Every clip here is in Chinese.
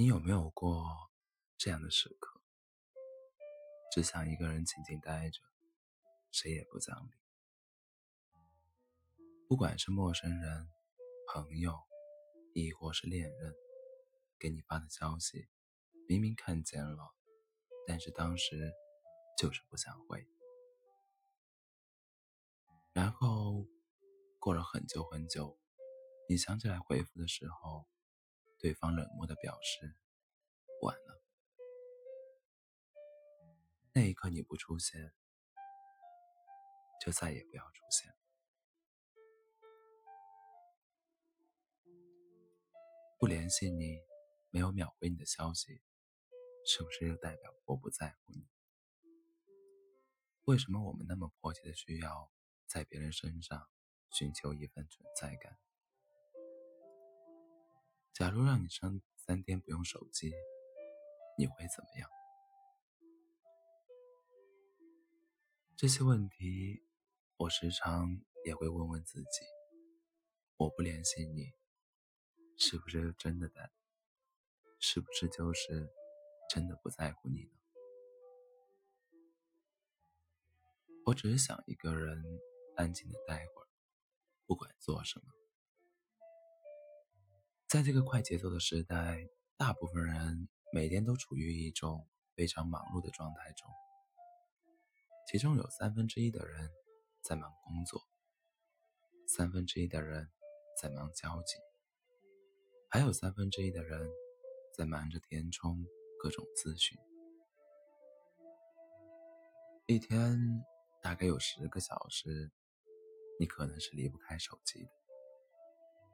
你有没有过这样的时刻，只想一个人静静待着，谁也不讲理？不管是陌生人、朋友，亦或是恋人，给你发的消息，明明看见了，但是当时就是不想回。然后过了很久很久，你想起来回复的时候。对方冷漠的表示：“晚了。”那一刻你不出现，就再也不要出现。不联系你，没有秒回你的消息，是不是又代表我不在乎你？为什么我们那么迫切的需要在别人身上寻求一份存在感？假如让你三三天不用手机，你会怎么样？这些问题，我时常也会问问自己。我不联系你，是不是真的在？是不是就是真的不在乎你呢？我只是想一个人安静的待会儿，不管做什么。在这个快节奏的时代，大部分人每天都处于一种非常忙碌的状态中。其中有三分之一的人在忙工作，三分之一的人在忙交际，还有三分之一的人在忙着填充各种资讯。一天大概有十个小时，你可能是离不开手机的。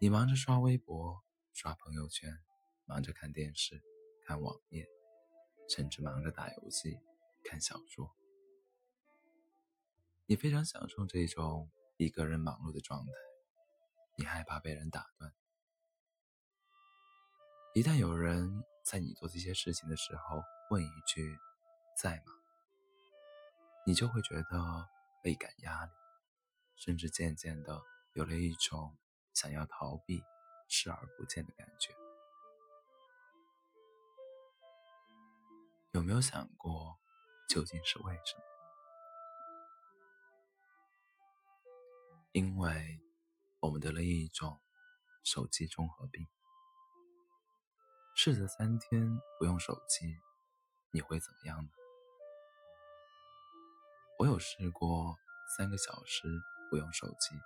你忙着刷微博。刷朋友圈，忙着看电视、看网页，甚至忙着打游戏、看小说。你非常享受这种一个人忙碌的状态，你害怕被人打断。一旦有人在你做这些事情的时候问一句“在吗”，你就会觉得倍感压力，甚至渐渐的有了一种想要逃避。视而不见的感觉，有没有想过究竟是为什么？因为我们得了一种手机综合病。试着三天不用手机，你会怎么样呢？我有试过三个小时不用手机，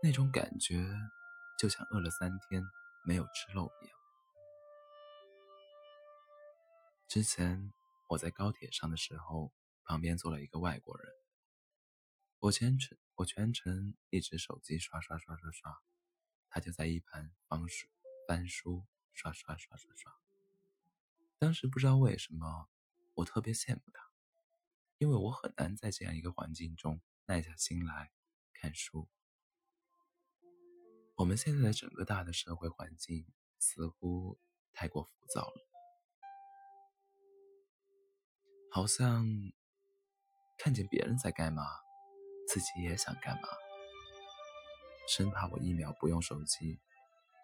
那种感觉。就像饿了三天没有吃肉一样。之前我在高铁上的时候，旁边坐了一个外国人。我全程我全程一直手机刷刷刷刷刷，他就在一旁翻书翻书刷刷刷刷刷。当时不知道为什么，我特别羡慕他，因为我很难在这样一个环境中耐下心来看书。我们现在的整个大的社会环境似乎太过浮躁了，好像看见别人在干嘛，自己也想干嘛，生怕我一秒不用手机，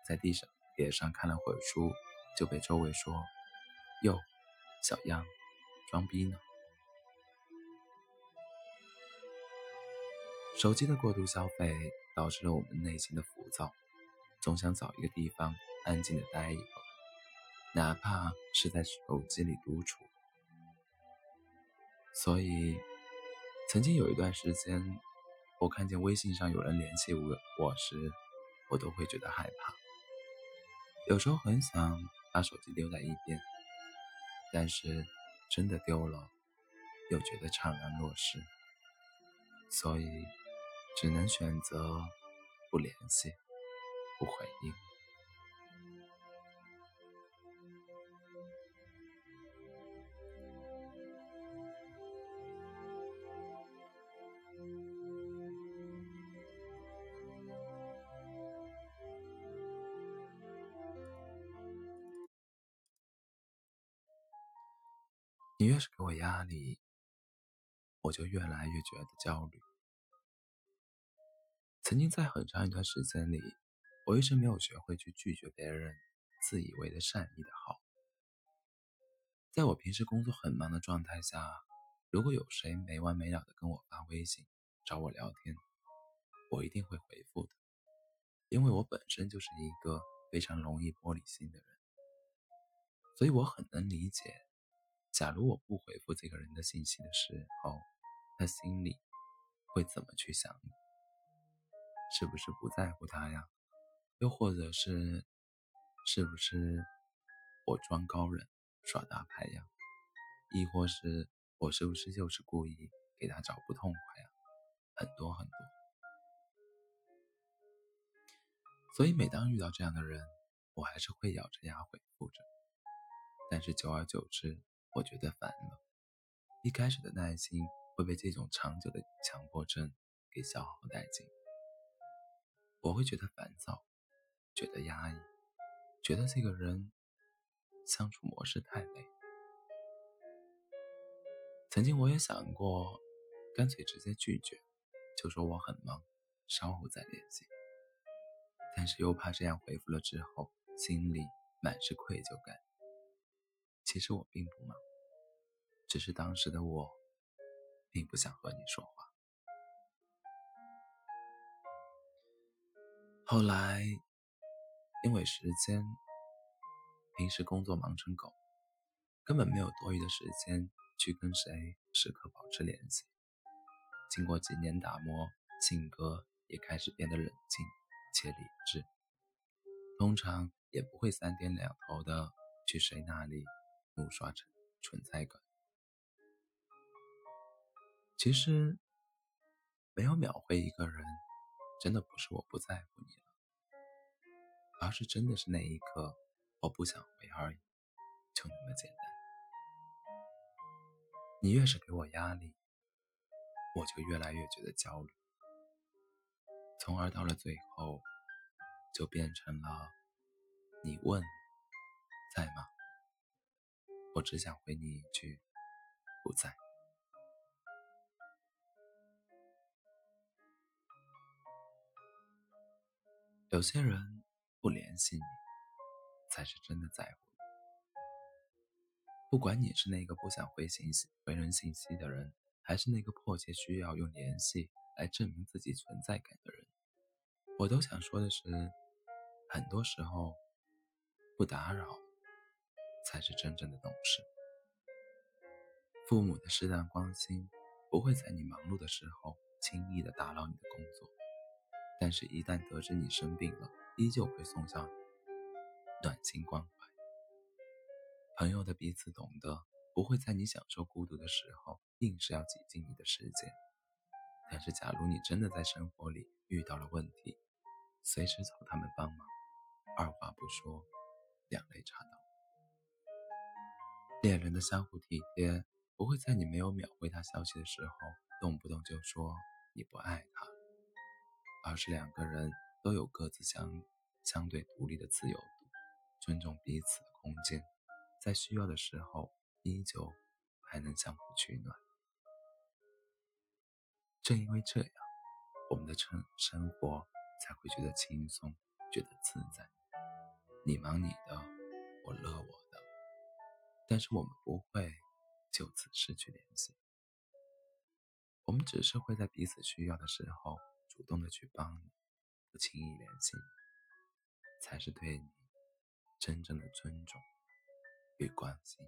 在地上脸上看了会儿书，就被周围说：“哟，小样，装逼呢。”手机的过度消费。导致了我们内心的浮躁，总想找一个地方安静的待一会儿，哪怕是在手机里独处。所以，曾经有一段时间，我看见微信上有人联系我我时，我都会觉得害怕。有时候很想把手机丢在一边，但是真的丢了，又觉得怅然若失。所以。只能选择不联系，不回应。你越是给我压力，我就越来越觉得焦虑。曾经在很长一段时间里，我一直没有学会去拒绝别人自以为的善意的好。在我平时工作很忙的状态下，如果有谁没完没了的跟我发微信找我聊天，我一定会回复的，因为我本身就是一个非常容易玻璃心的人，所以我很能理解，假如我不回复这个人的信息的时候，他心里会怎么去想你。是不是不在乎他呀？又或者是，是不是我装高冷耍大牌呀？亦或是我是不是就是故意给他找不痛快呀？很多很多。所以每当遇到这样的人，我还是会咬着牙回复着。但是久而久之，我觉得烦了。一开始的耐心会被这种长久的强迫症给消耗殆尽。我会觉得烦躁，觉得压抑，觉得这个人相处模式太累。曾经我也想过，干脆直接拒绝，就说我很忙，稍后再联系。但是又怕这样回复了之后，心里满是愧疚感。其实我并不忙，只是当时的我，并不想和你说话。后来，因为时间，平时工作忙成狗，根本没有多余的时间去跟谁时刻保持联系。经过几年打磨，性格也开始变得冷静且理智，通常也不会三天两头的去谁那里怒刷存存在感。其实，没有秒回一个人。真的不是我不在乎你了，而是真的是那一刻我不想回而已，就那么简单。你越是给我压力，我就越来越觉得焦虑，从而到了最后，就变成了你问在吗？我只想回你一句不在。有些人不联系你，才是真的在乎你。不管你是那个不想回信息、回人信息的人，还是那个迫切需要用联系来证明自己存在感的人，我都想说的是，很多时候，不打扰才是真正的懂事。父母的适当关心，不会在你忙碌的时候轻易的打扰你的工作。但是，一旦得知你生病了，依旧会送上暖心关怀。朋友的彼此懂得，不会在你享受孤独的时候硬是要挤进你的世界。但是，假如你真的在生活里遇到了问题，随时找他们帮忙，二话不说，两肋插刀。恋人的相互体贴，不会在你没有秒回他消息的时候，动不动就说你不爱他。而是两个人都有各自相相对独立的自由度，尊重彼此的空间，在需要的时候依旧还能相互取暖。正因为这样，我们的生生活才会觉得轻松，觉得自在。你忙你的，我乐我的，但是我们不会就此失去联系，我们只是会在彼此需要的时候。主动的去帮你，不轻易联系你，才是对你真正的尊重与关心。